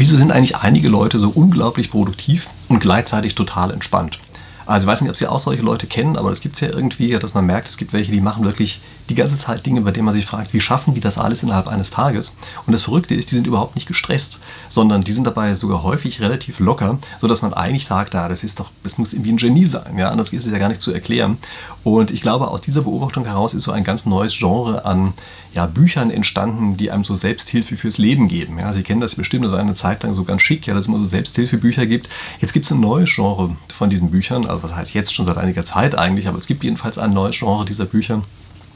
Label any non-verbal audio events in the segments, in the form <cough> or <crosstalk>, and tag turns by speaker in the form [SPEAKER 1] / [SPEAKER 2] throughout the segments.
[SPEAKER 1] Wieso sind eigentlich einige Leute so unglaublich produktiv und gleichzeitig total entspannt? Also ich weiß nicht, ob Sie auch solche Leute kennen, aber es gibt es ja irgendwie, dass man merkt, es gibt welche, die machen wirklich die ganze Zeit Dinge, bei denen man sich fragt, wie schaffen die das alles innerhalb eines Tages? Und das Verrückte ist, die sind überhaupt nicht gestresst, sondern die sind dabei sogar häufig relativ locker, sodass man eigentlich sagt, ah, das ist doch, das muss irgendwie ein Genie sein, ja, anders ist es ja gar nicht zu erklären. Und ich glaube, aus dieser Beobachtung heraus ist so ein ganz neues Genre an ja, Büchern entstanden, die einem so Selbsthilfe fürs Leben geben. Ja, Sie kennen das bestimmt, war eine Zeit lang so ganz schick, ja, dass es immer so Selbsthilfebücher gibt. Jetzt gibt es ein neues Genre von diesen Büchern, also was heißt jetzt schon seit einiger Zeit eigentlich, aber es gibt jedenfalls ein neues Genre dieser Bücher.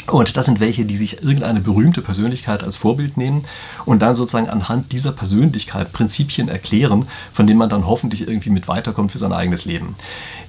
[SPEAKER 1] Und das sind welche, die sich irgendeine berühmte Persönlichkeit als Vorbild nehmen und dann sozusagen anhand dieser Persönlichkeit Prinzipien erklären, von denen man dann hoffentlich irgendwie mit weiterkommt für sein eigenes Leben.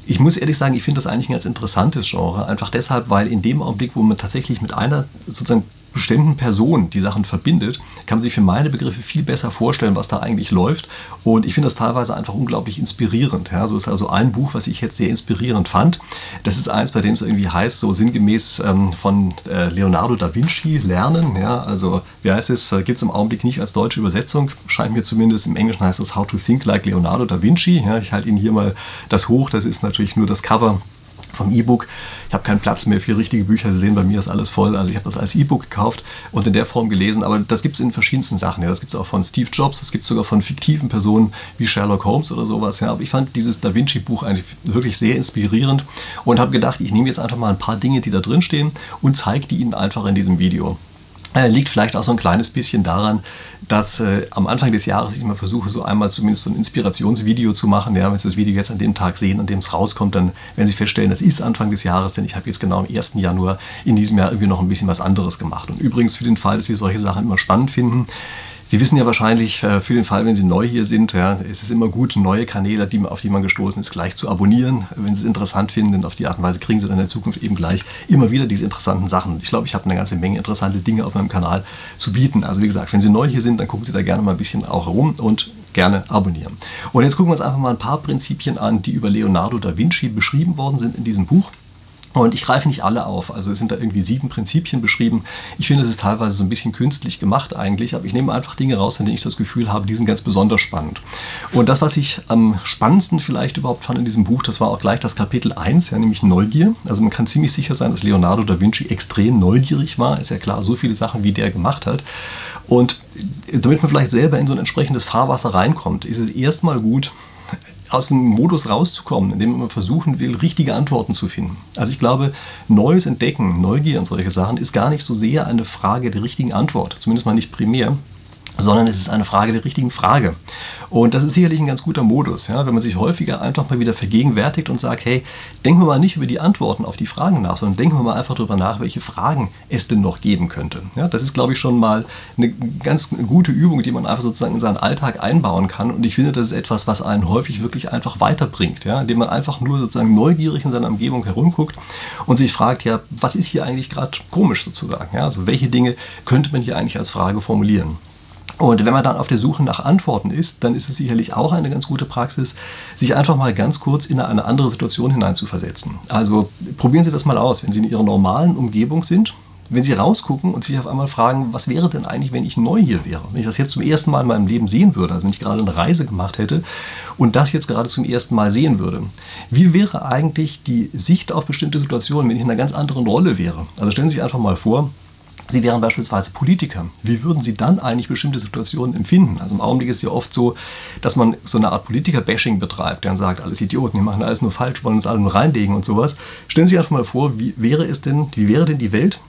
[SPEAKER 1] Ich muss ehrlich sagen, ich finde das eigentlich ein ganz interessantes Genre, einfach deshalb, weil in dem Augenblick, wo man tatsächlich mit einer sozusagen bestimmten Person die Sachen verbindet, kann man sich für meine Begriffe viel besser vorstellen, was da eigentlich läuft. Und ich finde das teilweise einfach unglaublich inspirierend. Ja, so ist also ein Buch, was ich jetzt sehr inspirierend fand. Das ist eins, bei dem es irgendwie heißt, so sinngemäß ähm, von äh, Leonardo da Vinci lernen. Ja, also wie heißt es, äh, gibt es im Augenblick nicht als deutsche Übersetzung, scheint mir zumindest im Englischen heißt es How to Think Like Leonardo da Vinci. Ja, ich halte Ihnen hier mal das hoch, das ist natürlich nur das Cover vom E-Book. Ich habe keinen Platz mehr für richtige Bücher. Sie sehen, bei mir ist alles voll. Also ich habe das als E-Book gekauft und in der Form gelesen. Aber das gibt es in verschiedensten Sachen. Ja. Das gibt es auch von Steve Jobs. Das gibt es sogar von fiktiven Personen wie Sherlock Holmes oder sowas. Ja. Aber ich fand dieses Da Vinci-Buch eigentlich wirklich sehr inspirierend und habe gedacht, ich nehme jetzt einfach mal ein paar Dinge, die da drin stehen und zeige die Ihnen einfach in diesem Video. Äh, liegt vielleicht auch so ein kleines bisschen daran, dass äh, am Anfang des Jahres ich immer versuche, so einmal zumindest so ein Inspirationsvideo zu machen. Ja, wenn Sie das Video jetzt an dem Tag sehen, an dem es rauskommt, dann werden Sie feststellen, das ist Anfang des Jahres, denn ich habe jetzt genau am 1. Januar in diesem Jahr irgendwie noch ein bisschen was anderes gemacht. Und übrigens für den Fall, dass Sie solche Sachen immer spannend finden, Sie wissen ja wahrscheinlich, äh, für den Fall, wenn Sie neu hier sind, ja, ist es immer gut, neue Kanäle, die, auf die man gestoßen ist, gleich zu abonnieren. Wenn Sie es interessant finden, denn auf die Art und Weise kriegen Sie dann in der Zukunft eben gleich immer wieder diese interessanten Sachen. Ich glaube, ich habe eine ganze Menge interessante Dinge auf meinem Kanal zu bieten. Also wie gesagt, wenn Sie neu hier sind, dann gucken Sie da gerne mal ein bisschen auch herum und gerne abonnieren. Und jetzt gucken wir uns einfach mal ein paar Prinzipien an, die über Leonardo da Vinci beschrieben worden sind in diesem Buch. Und ich greife nicht alle auf. Also es sind da irgendwie sieben Prinzipien beschrieben. Ich finde, es ist teilweise so ein bisschen künstlich gemacht eigentlich, aber ich nehme einfach Dinge raus, in denen ich das Gefühl habe, die sind ganz besonders spannend. Und das, was ich am spannendsten vielleicht überhaupt fand in diesem Buch, das war auch gleich das Kapitel 1, ja, nämlich Neugier. Also man kann ziemlich sicher sein, dass Leonardo da Vinci extrem neugierig war. Ist ja klar, so viele Sachen, wie der gemacht hat. Und damit man vielleicht selber in so ein entsprechendes Fahrwasser reinkommt, ist es erstmal gut, aus dem Modus rauszukommen, indem man versuchen will, richtige Antworten zu finden. Also ich glaube, neues Entdecken, Neugier und solche Sachen ist gar nicht so sehr eine Frage der richtigen Antwort, zumindest mal nicht primär, sondern es ist eine Frage der richtigen Frage. Und das ist sicherlich ein ganz guter Modus, ja, wenn man sich häufiger einfach mal wieder vergegenwärtigt und sagt, hey, denken wir mal nicht über die Antworten auf die Fragen nach, sondern denken wir mal einfach darüber nach, welche Fragen es denn noch geben könnte. Ja, das ist, glaube ich, schon mal eine ganz gute Übung, die man einfach sozusagen in seinen Alltag einbauen kann. Und ich finde, das ist etwas, was einen häufig wirklich einfach weiterbringt, ja, indem man einfach nur sozusagen neugierig in seiner Umgebung herumguckt und sich fragt, ja, was ist hier eigentlich gerade komisch sozusagen? Ja, also welche Dinge könnte man hier eigentlich als Frage formulieren? Und wenn man dann auf der Suche nach Antworten ist, dann ist es sicherlich auch eine ganz gute Praxis, sich einfach mal ganz kurz in eine andere Situation hineinzuversetzen. Also probieren Sie das mal aus, wenn Sie in Ihrer normalen Umgebung sind. Wenn Sie rausgucken und sich auf einmal fragen, was wäre denn eigentlich, wenn ich neu hier wäre? Wenn ich das jetzt zum ersten Mal in meinem Leben sehen würde, also wenn ich gerade eine Reise gemacht hätte und das jetzt gerade zum ersten Mal sehen würde. Wie wäre eigentlich die Sicht auf bestimmte Situationen, wenn ich in einer ganz anderen Rolle wäre? Also stellen Sie sich einfach mal vor, Sie wären beispielsweise Politiker. Wie würden Sie dann eigentlich bestimmte Situationen empfinden? Also im Augenblick ist es ja oft so, dass man so eine Art Politiker-Bashing betreibt, der sagt, alles Idioten, die machen alles nur falsch, wollen uns alle nur reinlegen und sowas. Stellen Sie sich einfach mal vor, wie wäre es denn, wie wäre denn die Welt,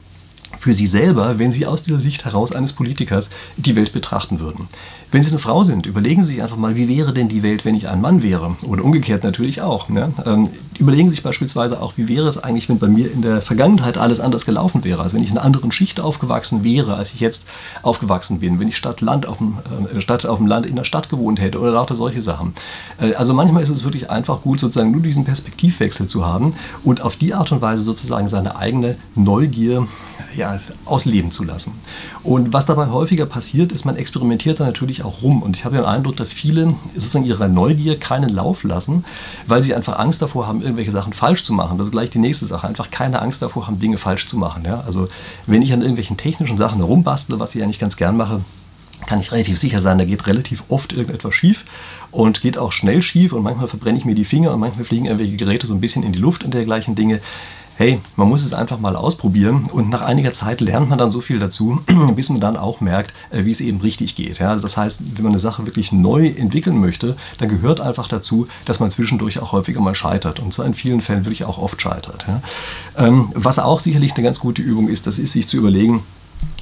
[SPEAKER 1] für Sie selber, wenn Sie aus dieser Sicht heraus eines Politikers die Welt betrachten würden. Wenn Sie eine Frau sind, überlegen Sie sich einfach mal, wie wäre denn die Welt, wenn ich ein Mann wäre? Oder umgekehrt natürlich auch. Ne? Ähm, überlegen Sie sich beispielsweise auch, wie wäre es eigentlich, wenn bei mir in der Vergangenheit alles anders gelaufen wäre? Also wenn ich in einer anderen Schicht aufgewachsen wäre, als ich jetzt aufgewachsen bin. Wenn ich statt, Land auf dem, äh, Stadt auf dem Land in der Stadt gewohnt hätte oder lauter solche Sachen. Äh, also manchmal ist es wirklich einfach gut, sozusagen nur diesen Perspektivwechsel zu haben und auf die Art und Weise sozusagen seine eigene Neugier ja, ausleben zu lassen. Und was dabei häufiger passiert, ist, man experimentiert da natürlich auch rum. Und ich habe den Eindruck, dass viele sozusagen ihrer Neugier keinen Lauf lassen, weil sie einfach Angst davor haben, irgendwelche Sachen falsch zu machen. Das ist gleich die nächste Sache. Einfach keine Angst davor haben, Dinge falsch zu machen. Ja? Also wenn ich an irgendwelchen technischen Sachen herumbastle, was ich eigentlich ganz gern mache, kann ich relativ sicher sein, da geht relativ oft irgendetwas schief und geht auch schnell schief und manchmal verbrenne ich mir die Finger und manchmal fliegen irgendwelche Geräte so ein bisschen in die Luft und dergleichen Dinge. Hey, man muss es einfach mal ausprobieren und nach einiger Zeit lernt man dann so viel dazu, <clears throat> bis man dann auch merkt, äh, wie es eben richtig geht. Ja, also das heißt, wenn man eine Sache wirklich neu entwickeln möchte, dann gehört einfach dazu, dass man zwischendurch auch häufiger mal scheitert und zwar in vielen Fällen wirklich auch oft scheitert. Ja. Ähm, was auch sicherlich eine ganz gute Übung ist, das ist sich zu überlegen,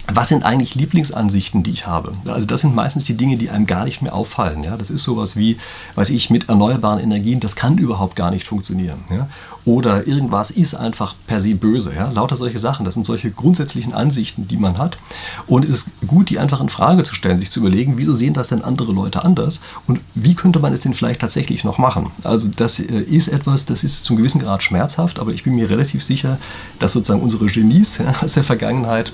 [SPEAKER 1] was sind eigentlich Lieblingsansichten, die ich habe? Also das sind meistens die Dinge, die einem gar nicht mehr auffallen. Ja? Das ist sowas wie, weiß ich, mit erneuerbaren Energien, das kann überhaupt gar nicht funktionieren. Ja? Oder irgendwas ist einfach per se böse. Ja? Lauter solche Sachen, das sind solche grundsätzlichen Ansichten, die man hat. Und es ist gut, die einfach in Frage zu stellen, sich zu überlegen, wieso sehen das denn andere Leute anders und wie könnte man es denn vielleicht tatsächlich noch machen? Also das äh, ist etwas, das ist zum gewissen Grad schmerzhaft, aber ich bin mir relativ sicher, dass sozusagen unsere Genies ja, <laughs> aus der Vergangenheit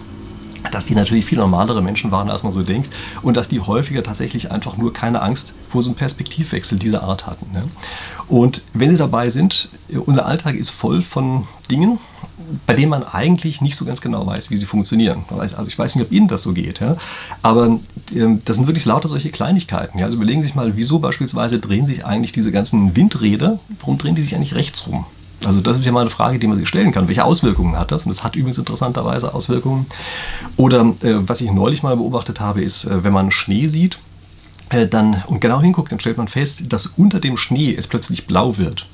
[SPEAKER 1] dass die natürlich viel normalere Menschen waren, als man so denkt und dass die häufiger tatsächlich einfach nur keine Angst vor so einem Perspektivwechsel dieser Art hatten. Ne? Und wenn sie dabei sind, unser Alltag ist voll von Dingen, bei denen man eigentlich nicht so ganz genau weiß, wie sie funktionieren. Also ich weiß nicht, ob Ihnen das so geht, ja? aber ähm, das sind wirklich lauter solche Kleinigkeiten. Ja? Also überlegen Sie sich mal, wieso beispielsweise drehen sich eigentlich diese ganzen Windräder, warum drehen die sich eigentlich rechts rum? Also das ist ja mal eine Frage, die man sich stellen kann. Welche Auswirkungen hat das? Und das hat übrigens interessanterweise Auswirkungen. Oder äh, was ich neulich mal beobachtet habe, ist, äh, wenn man Schnee sieht, äh, dann und genau hinguckt, dann stellt man fest, dass unter dem Schnee es plötzlich blau wird.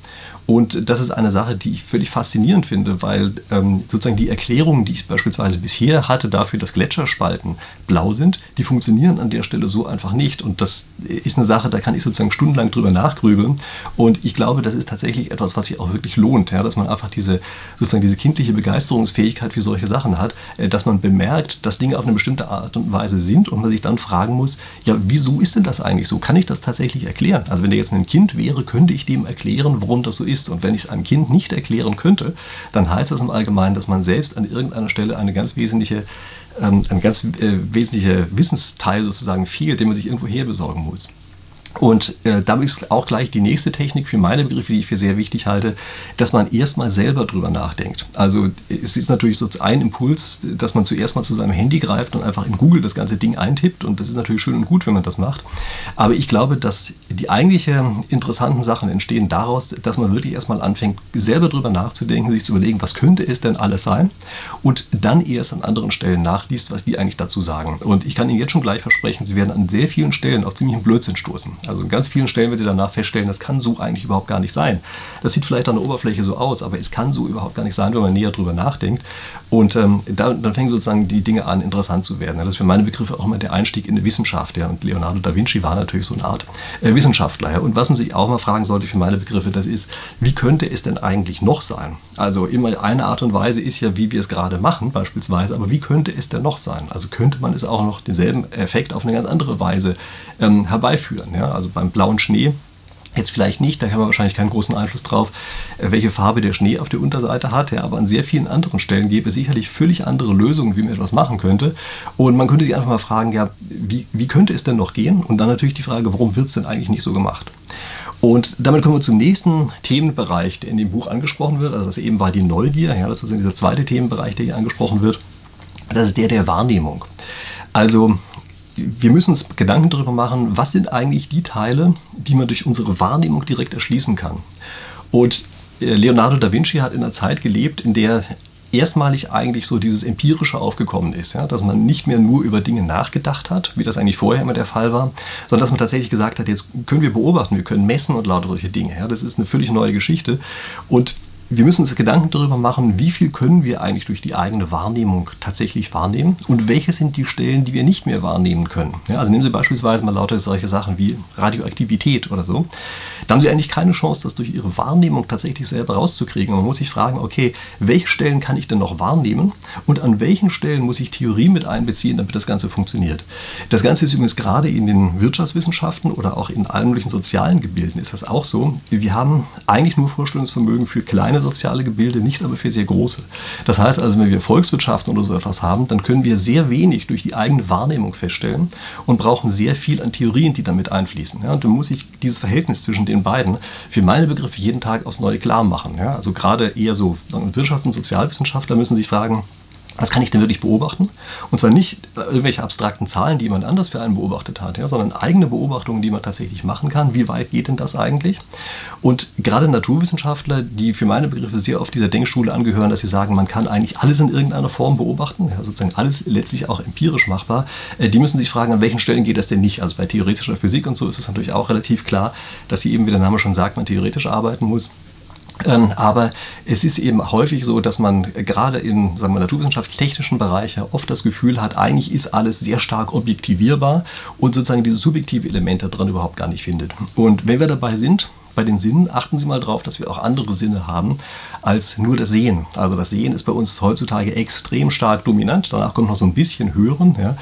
[SPEAKER 1] Und das ist eine Sache, die ich völlig faszinierend finde, weil ähm, sozusagen die Erklärungen, die ich beispielsweise bisher hatte dafür, dass Gletscherspalten blau sind, die funktionieren an der Stelle so einfach nicht. Und das ist eine Sache, da kann ich sozusagen stundenlang drüber nachgrübeln. Und ich glaube, das ist tatsächlich etwas, was sich auch wirklich lohnt, ja, dass man einfach diese sozusagen diese kindliche Begeisterungsfähigkeit für solche Sachen hat, äh, dass man bemerkt, dass Dinge auf eine bestimmte Art und Weise sind und man sich dann fragen muss, ja, wieso ist denn das eigentlich so? Kann ich das tatsächlich erklären? Also wenn der jetzt ein Kind wäre, könnte ich dem erklären, warum das so ist ist. Und wenn ich es einem Kind nicht erklären könnte, dann heißt das im Allgemeinen, dass man selbst an irgendeiner Stelle eine ganz wesentliche, ähm, ein ganz äh, wesentlicher Wissensteil sozusagen fehlt, den man sich irgendwo her besorgen muss. Und äh, damit ist auch gleich die nächste Technik für meine Begriffe, die ich für sehr wichtig halte, dass man erstmal selber drüber nachdenkt. Also es ist natürlich so ein Impuls, dass man zuerst mal zu seinem Handy greift und einfach in Google das ganze Ding eintippt. Und das ist natürlich schön und gut, wenn man das macht. Aber ich glaube, dass die eigentlichen interessanten Sachen entstehen daraus, dass man wirklich erstmal anfängt, selber drüber nachzudenken, sich zu überlegen, was könnte es denn alles sein? Und dann erst an anderen Stellen nachliest, was die eigentlich dazu sagen. Und ich kann Ihnen jetzt schon gleich versprechen, Sie werden an sehr vielen Stellen auf ziemlichen Blödsinn stoßen. Also in ganz vielen Stellen wird Sie danach feststellen, das kann so eigentlich überhaupt gar nicht sein. Das sieht vielleicht an der Oberfläche so aus, aber es kann so überhaupt gar nicht sein, wenn man näher drüber nachdenkt. Und ähm, da, dann fängen sozusagen die Dinge an, interessant zu werden. Das ist für meine Begriffe auch immer der Einstieg in die Wissenschaft. Ja. Und Leonardo da Vinci war natürlich so eine Art äh, Wissenschaftler. Ja. Und was man sich auch mal fragen sollte für meine Begriffe, das ist, wie könnte es denn eigentlich noch sein? Also immer eine Art und Weise ist ja, wie wir es gerade machen, beispielsweise, aber wie könnte es denn noch sein? Also könnte man es auch noch denselben Effekt auf eine ganz andere Weise ähm, herbeiführen. Ja. Also beim blauen Schnee Jetzt vielleicht nicht, da haben wir wahrscheinlich keinen großen Einfluss drauf, äh, welche Farbe der Schnee auf der Unterseite hat. Ja, aber an sehr vielen anderen Stellen gäbe es sicherlich völlig andere Lösungen, wie man etwas machen könnte. Und man könnte sich einfach mal fragen, ja, wie, wie könnte es denn noch gehen? Und dann natürlich die Frage, warum wird es denn eigentlich nicht so gemacht? Und damit kommen wir zum nächsten Themenbereich, der in dem Buch angesprochen wird. Also das eben war die Neugier. Ja, das ist dieser zweite Themenbereich, der hier angesprochen wird. Das ist der der Wahrnehmung. Also wir müssen uns Gedanken darüber machen, was sind eigentlich die Teile, die man durch unsere Wahrnehmung direkt erschließen kann. Und äh, Leonardo da Vinci hat in einer Zeit gelebt, in der erstmalig eigentlich so dieses Empirische aufgekommen ist, ja? dass man nicht mehr nur über Dinge nachgedacht hat, wie das eigentlich vorher immer der Fall war, sondern dass man tatsächlich gesagt hat, jetzt können wir beobachten, wir können messen und lauter solche Dinge. Ja? Das ist eine völlig neue Geschichte. Und wir müssen uns Gedanken darüber machen, wie viel können wir eigentlich durch die eigene Wahrnehmung tatsächlich wahrnehmen und welche sind die Stellen, die wir nicht mehr wahrnehmen können. Ja, also nehmen Sie beispielsweise mal lauter solche Sachen wie Radioaktivität oder so. Da haben Sie eigentlich keine Chance, das durch Ihre Wahrnehmung tatsächlich selber rauszukriegen. Man muss sich fragen, okay, welche Stellen kann ich denn noch wahrnehmen und an welchen Stellen muss ich Theorie mit einbeziehen, damit das Ganze funktioniert. Das Ganze ist übrigens gerade in den Wirtschaftswissenschaften oder auch in allen möglichen sozialen Gebilden ist das auch so. Wir haben eigentlich nur Vorstellungsvermögen für kleine soziale Gebilde, nicht aber für sehr große. Das heißt also, wenn wir Volkswirtschaften oder so etwas haben, dann können wir sehr wenig durch die eigene Wahrnehmung feststellen und brauchen sehr viel an Theorien, die damit einfließen. Ja, und dann muss ich dieses Verhältnis zwischen den beiden für meine Begriffe jeden Tag aufs Neue klar machen. Ja, also gerade eher so Wirtschafts- und Sozialwissenschaftler müssen sich fragen, Das kann ich denn wirklich beobachten. Und zwar nicht irgendwelche abstrakten Zahlen, die jemand anders für einen beobachtet hat, ja, sondern eigene Beobachtungen, die man tatsächlich machen kann. Wie weit geht denn das eigentlich? Und gerade Naturwissenschaftler, die für meine Begriffe sehr oft dieser Denkschule angehören, dass sie sagen, man kann eigentlich alles in irgendeiner Form beobachten, ja, sozusagen alles letztlich auch empirisch machbar, äh, die müssen sich fragen, an welchen Stellen geht das denn nicht? Also bei theoretischer Physik und so ist es natürlich auch relativ klar, dass sie eben, wie der Name schon sagt, man theoretisch arbeiten muss. Aber es ist eben häufig so, dass man gerade in sagen wir, naturwissenschaftlich-technischen Bereichen oft das Gefühl hat, eigentlich ist alles sehr stark objektivierbar und sozusagen dieses subjektive Element da drin überhaupt gar nicht findet. Und wenn wir dabei sind, bei den Sinnen, achten Sie mal darauf, dass wir auch andere Sinne haben als nur das Sehen. Also das Sehen ist bei uns heutzutage extrem stark dominant. Danach kommt noch so ein bisschen Hören. Ja.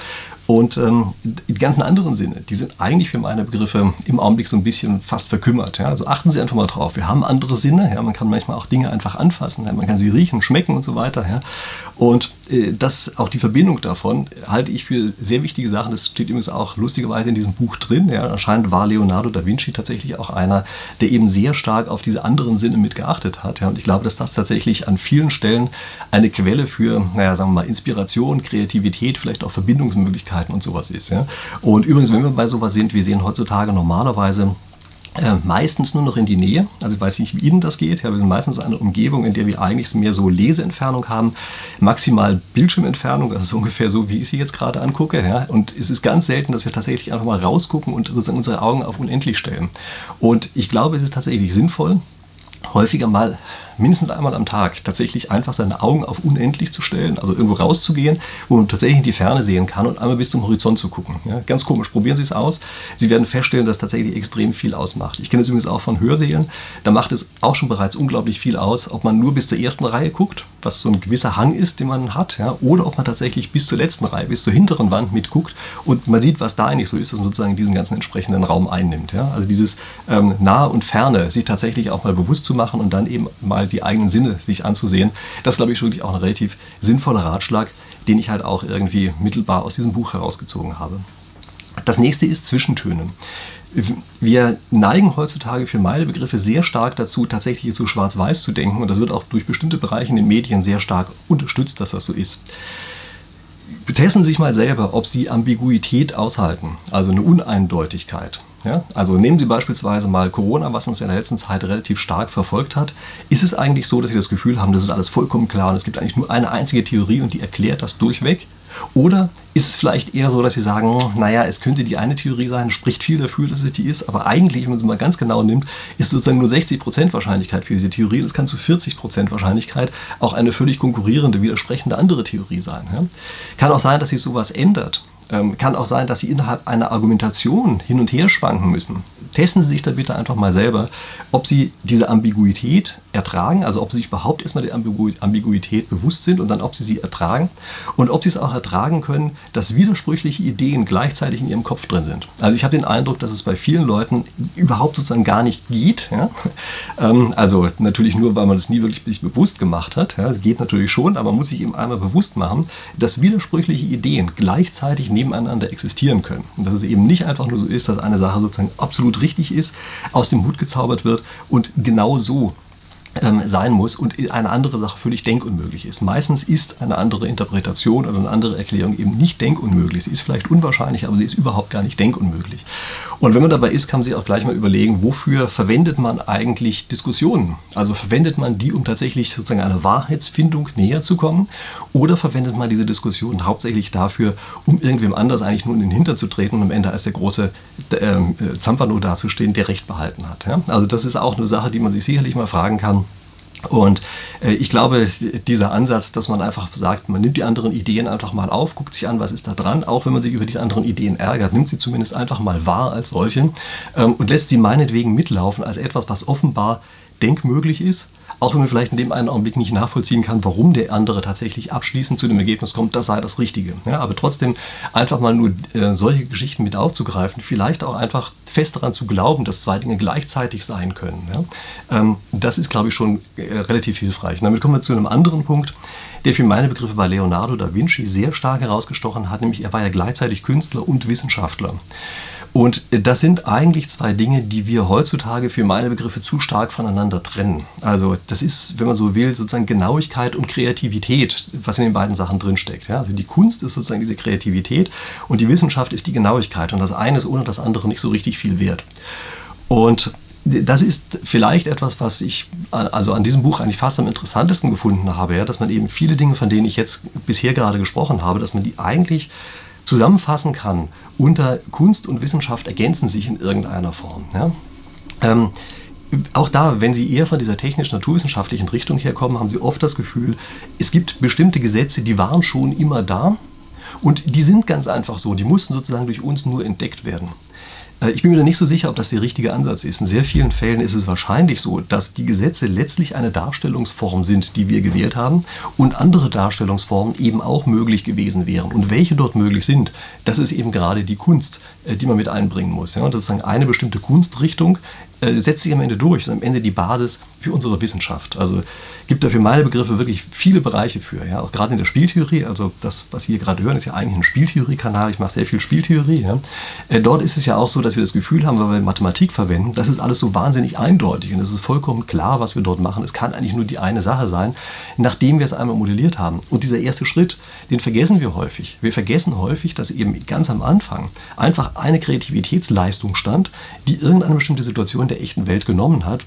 [SPEAKER 1] Und ähm, die ganzen anderen Sinne, die sind eigentlich für meine Begriffe im Augenblick so ein bisschen fast verkümmert. Ja? Also achten Sie einfach mal drauf. Wir haben andere Sinne. Ja? Man kann manchmal auch Dinge einfach anfassen. Ja? Man kann sie riechen, schmecken und so weiter. Ja? Und äh, das, auch die Verbindung davon halte ich für sehr wichtige Sachen. Das steht übrigens auch lustigerweise in diesem Buch drin. Ja? Anscheinend war Leonardo da Vinci tatsächlich auch einer, der eben sehr stark auf diese anderen Sinne mitgeachtet hat. Ja? Und ich glaube, dass das tatsächlich an vielen Stellen eine Quelle für, naja, sagen wir mal, Inspiration, Kreativität, vielleicht auch Verbindungsmöglichkeiten Möglichkeiten und sowas ist. Ja? Und übrigens, wenn wir bei sowas sind, wir sehen heutzutage normalerweise äh, meistens nur noch in die Nähe. Also ich weiß nicht, wie Ihnen das geht. Ja, wir sind meistens eine Umgebung, in der wir eigentlich mehr so Leseentfernung haben, maximal Bildschirmentfernung, das ist ungefähr so, wie ich sie jetzt gerade angucke. Ja. Und es ist ganz selten, dass wir tatsächlich einfach mal rausgucken und unsere Augen auf unendlich stellen. Und ich glaube, es ist tatsächlich sinnvoll, häufiger mal mindestens einmal am Tag tatsächlich einfach seine Augen auf unendlich zu stellen, also irgendwo rauszugehen, wo man tatsächlich in die Ferne sehen kann und einmal bis zum Horizont zu gucken. Ja, ganz komisch, probieren Sie es aus. Sie werden feststellen, dass tatsächlich extrem viel ausmacht. Ich kenne es übrigens auch von Hörsälen, da macht es auch schon bereits unglaublich viel aus, ob man nur bis zur ersten Reihe guckt, was so ein gewisser Hang ist, den man hat, ja, oder ob man tatsächlich bis zur letzten Reihe, bis zur hinteren Wand mitguckt und man sieht, was da eigentlich so ist, dass man sozusagen diesen ganzen entsprechenden Raum einnimmt. Ja. Also dieses ähm, Nahe und Ferne, sich tatsächlich auch mal bewusst zu machen und dann eben mal die eigenen Sinne sich anzusehen. Das glaube ich wirklich auch ein relativ sinnvoller Ratschlag, den ich halt auch irgendwie mittelbar aus diesem Buch herausgezogen habe. Das nächste ist Zwischentöne. Wir neigen heutzutage für meine Begriffe sehr stark dazu, tatsächlich zu schwarz-weiß zu denken und das wird auch durch bestimmte Bereiche in den Medien sehr stark unterstützt, dass das so ist. Testen Sie sich mal selber, ob Sie Ambiguität aushalten, also eine Uneindeutigkeit. Ja? Also nehmen Sie beispielsweise mal Corona, was uns in der letzten Zeit relativ stark verfolgt hat. Ist es eigentlich so, dass Sie das Gefühl haben, das ist alles vollkommen klar und es gibt eigentlich nur eine einzige Theorie und die erklärt das durchweg? Oder ist es vielleicht eher so, dass Sie sagen, naja, es könnte die eine Theorie sein, spricht viel dafür, dass es die ist, aber eigentlich, wenn man sie mal ganz genau nimmt, ist sozusagen nur 60% Wahrscheinlichkeit für diese Theorie und es kann zu 40% Wahrscheinlichkeit auch eine völlig konkurrierende, widersprechende andere Theorie sein. Ja? Kann auch sein, dass sich sowas ändert ähm, kann auch sein, dass Sie innerhalb einer Argumentation hin und her schwanken müssen. Testen Sie sich da bitte einfach mal selber, ob Sie diese Ambiguität ertragen, also ob Sie sich überhaupt erstmal der Ambiguität bewusst sind und dann, ob Sie sie ertragen und ob Sie es auch ertragen können, dass widersprüchliche Ideen gleichzeitig in Ihrem Kopf drin sind. Also ich habe den Eindruck, dass es bei vielen Leuten überhaupt sozusagen gar nicht geht. Ja? Ähm, also natürlich nur, weil man es nie wirklich sich bewusst gemacht hat. Ja? Das geht natürlich schon, aber man muss sich eben einmal bewusst machen, dass widersprüchliche Ideen gleichzeitig nebeneinander existieren können. Und dass es eben nicht einfach nur so ist, dass eine Sache sozusagen absolut richtig ist, aus dem Hut gezaubert wird und genau so ähm, sein muss und eine andere Sache völlig denkunmöglich ist. Meistens ist eine andere Interpretation oder eine andere Erklärung eben nicht denkunmöglich. Sie ist vielleicht unwahrscheinlich, aber sie ist überhaupt gar nicht denkunmöglich. Und wenn man dabei ist, kann man sich auch gleich mal überlegen, wofür verwendet man eigentlich Diskussionen? Also verwendet man die, um tatsächlich sozusagen einer Wahrheitsfindung näher zu kommen? Oder verwendet man diese Diskussionen hauptsächlich dafür, um irgendwem anders eigentlich nur in den Hintern zu treten und am Ende als der große ähm, äh, Zampano dazustehen, der Recht behalten hat? Ja? Also das ist auch eine Sache, die man sich sicherlich mal fragen kann und äh, ich glaube, dieser Ansatz, dass man einfach sagt, man nimmt die anderen Ideen einfach mal auf, guckt sich an, was ist da dran, auch wenn man sich über diese anderen Ideen ärgert, nimmt sie zumindest einfach mal wahr als solche ähm, und lässt sie meinetwegen mitlaufen als etwas, was offenbar denkmöglich ist auch wenn man vielleicht in dem einen Augenblick nicht nachvollziehen kann, warum der andere tatsächlich abschließend zu dem Ergebnis kommt, das sei das Richtige. Ja, aber trotzdem einfach mal nur äh, solche Geschichten mit aufzugreifen, vielleicht auch einfach fest daran zu glauben, dass zwei Dinge gleichzeitig sein können. Ja, ähm, das ist, glaube ich, schon äh, relativ hilfreich. Und damit kommen wir zu einem anderen Punkt, der für meine Begriffe bei Leonardo da Vinci sehr stark herausgestochen hat, nämlich er war ja gleichzeitig Künstler und Wissenschaftler. Und das sind eigentlich zwei Dinge, die wir heutzutage für meine Begriffe zu stark voneinander trennen. Also das ist, wenn man so will, sozusagen Genauigkeit und Kreativität, was in den beiden Sachen drinsteckt. Ja? Also die Kunst ist sozusagen diese Kreativität und die Wissenschaft ist die Genauigkeit. Und das eine ist ohne das andere nicht so richtig viel wert. Und das ist vielleicht etwas, was ich also an diesem Buch eigentlich fast am interessantesten gefunden habe, ja? dass man eben viele Dinge, von denen ich jetzt bisher gerade gesprochen habe, dass man die eigentlich zusammenfassen kann unter Kunst und Wissenschaft ergänzen sich in irgendeiner Form. Ja? Ähm, auch da, wenn Sie eher von dieser technisch-naturwissenschaftlichen Richtung herkommen, haben Sie oft das Gefühl, es gibt bestimmte Gesetze, die waren schon immer da und die sind ganz einfach so, die mussten sozusagen durch uns nur entdeckt werden. Äh, ich bin mir da nicht so sicher, ob das der richtige Ansatz ist. In sehr vielen Fällen ist es wahrscheinlich so, dass die Gesetze letztlich eine Darstellungsform sind, die wir gewählt haben und andere Darstellungsformen eben auch möglich gewesen wären. Und welche dort möglich sind, das ist eben gerade die Kunst, äh, die man mit einbringen muss. Und sozusagen eine bestimmte Kunstrichtung äh, setzt sich am Ende durch, ist am Ende die Basis für unsere Wissenschaft. Also gibt da für meine Begriffe wirklich viele Bereiche für, ja, auch gerade in der Spieltheorie. Also das, was Sie hier gerade hören, ist ja eigentlich ein Spieltheorie-Kanal. Ich mache sehr viel Spieltheorie. Ja. Äh, dort ist es ja auch so, dass wir das Gefühl haben, weil wir Mathematik verwenden, das ist alles so wahnsinnig eindeutig und es ist vollkommen klar, was wir dort machen. Es kann eigentlich nur die eine Sache sein, nachdem wir es einmal modelliert haben. Und dieser erste Schritt, den vergessen wir häufig. Wir vergessen häufig, dass eben ganz am Anfang einfach eine Kreativitätsleistung stand, die irgendeine bestimmte Situation der echten Welt genommen hat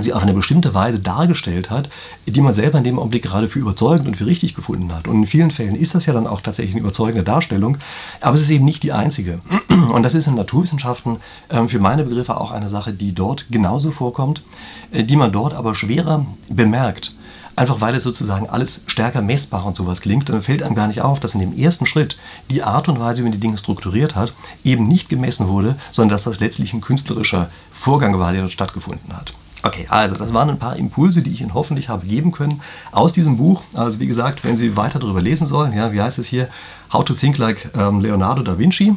[SPEAKER 1] sie auf eine bestimmte Weise dargestellt hat, die man selber in dem Augenblick gerade für überzeugend und für richtig gefunden hat. Und in vielen Fällen ist das ja dann auch tatsächlich eine überzeugende Darstellung, aber es ist eben nicht die einzige. Und das ist in Naturwissenschaften äh, für meine Begriffe auch eine Sache, die dort genauso vorkommt, äh, die man dort aber schwerer bemerkt. Einfach weil es sozusagen alles stärker messbar und sowas klingt. Dann fällt einem gar nicht auf, dass in dem ersten Schritt die Art und Weise, wie man die Dinge strukturiert hat, eben nicht gemessen wurde, sondern dass das letztlich ein künstlerischer Vorgang war, der dort stattgefunden hat. Okay, also das waren ein paar Impulse, die ich Ihnen hoffentlich habe geben können aus diesem Buch. Also wie gesagt, wenn Sie weiter darüber lesen sollen, ja, wie heißt es hier? How to Think Like ähm, Leonardo da Vinci.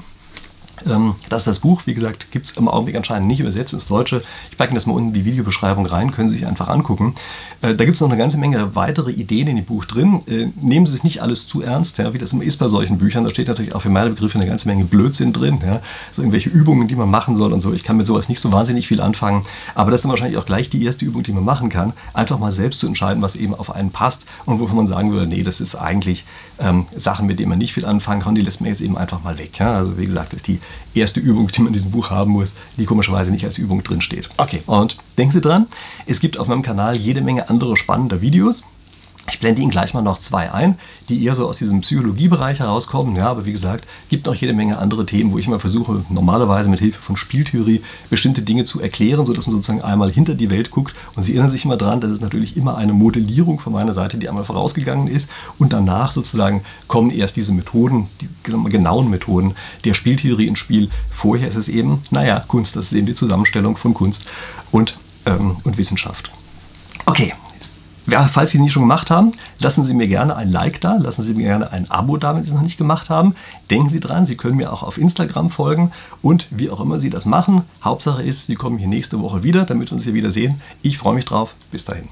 [SPEAKER 1] Ähm, das ist das Buch, wie gesagt, gibt es im Augenblick anscheinend nicht übersetzt ins Deutsche. Ich packe das mal unten in die Videobeschreibung rein, können Sie sich einfach angucken. Äh, da gibt es noch eine ganze Menge weitere Ideen in dem Buch drin. Äh, nehmen Sie es nicht alles zu ernst, ja, wie das immer ist bei solchen Büchern. Da steht natürlich auch für meine Begriffe eine ganze Menge Blödsinn drin. Ja. So irgendwelche Übungen, die man machen soll und so. Ich kann mit sowas nicht so wahnsinnig viel anfangen. Aber das ist dann wahrscheinlich auch gleich die erste Übung, die man machen kann. Einfach mal selbst zu entscheiden, was eben auf einen passt und wovon man sagen würde, nee, das ist eigentlich ähm, Sachen, mit denen man nicht viel anfangen kann. Die lässt man jetzt eben einfach mal weg. Ja. Also wie gesagt, ist die erste Übung, die man in diesem Buch haben muss, die komischerweise nicht als Übung drin steht. Okay, und denken Sie dran, es gibt auf meinem Kanal jede Menge andere spannende Videos. Ich blende Ihnen gleich mal noch zwei ein, die eher so aus diesem Psychologiebereich herauskommen. Ja, aber wie gesagt, gibt noch jede Menge andere Themen, wo ich mal versuche, normalerweise mit Hilfe von Spieltheorie bestimmte Dinge zu erklären, sodass man sozusagen einmal hinter die Welt guckt. Und Sie erinnern sich immer dran, dass es natürlich immer eine Modellierung von meiner Seite, die einmal vorausgegangen ist. Und danach sozusagen kommen erst diese Methoden, die genauen Methoden der Spieltheorie ins Spiel. Vorher ist es eben, naja, Kunst, das ist eben die Zusammenstellung von Kunst und, ähm, und Wissenschaft. Okay, ja, falls Sie es nicht schon gemacht haben, lassen Sie mir gerne ein Like da, lassen Sie mir gerne ein Abo da, wenn Sie es noch nicht gemacht haben. Denken Sie dran, Sie können mir auch auf Instagram folgen und wie auch immer Sie das machen. Hauptsache ist, Sie kommen hier nächste Woche wieder, damit wir uns hier wieder sehen. Ich freue mich drauf. Bis dahin.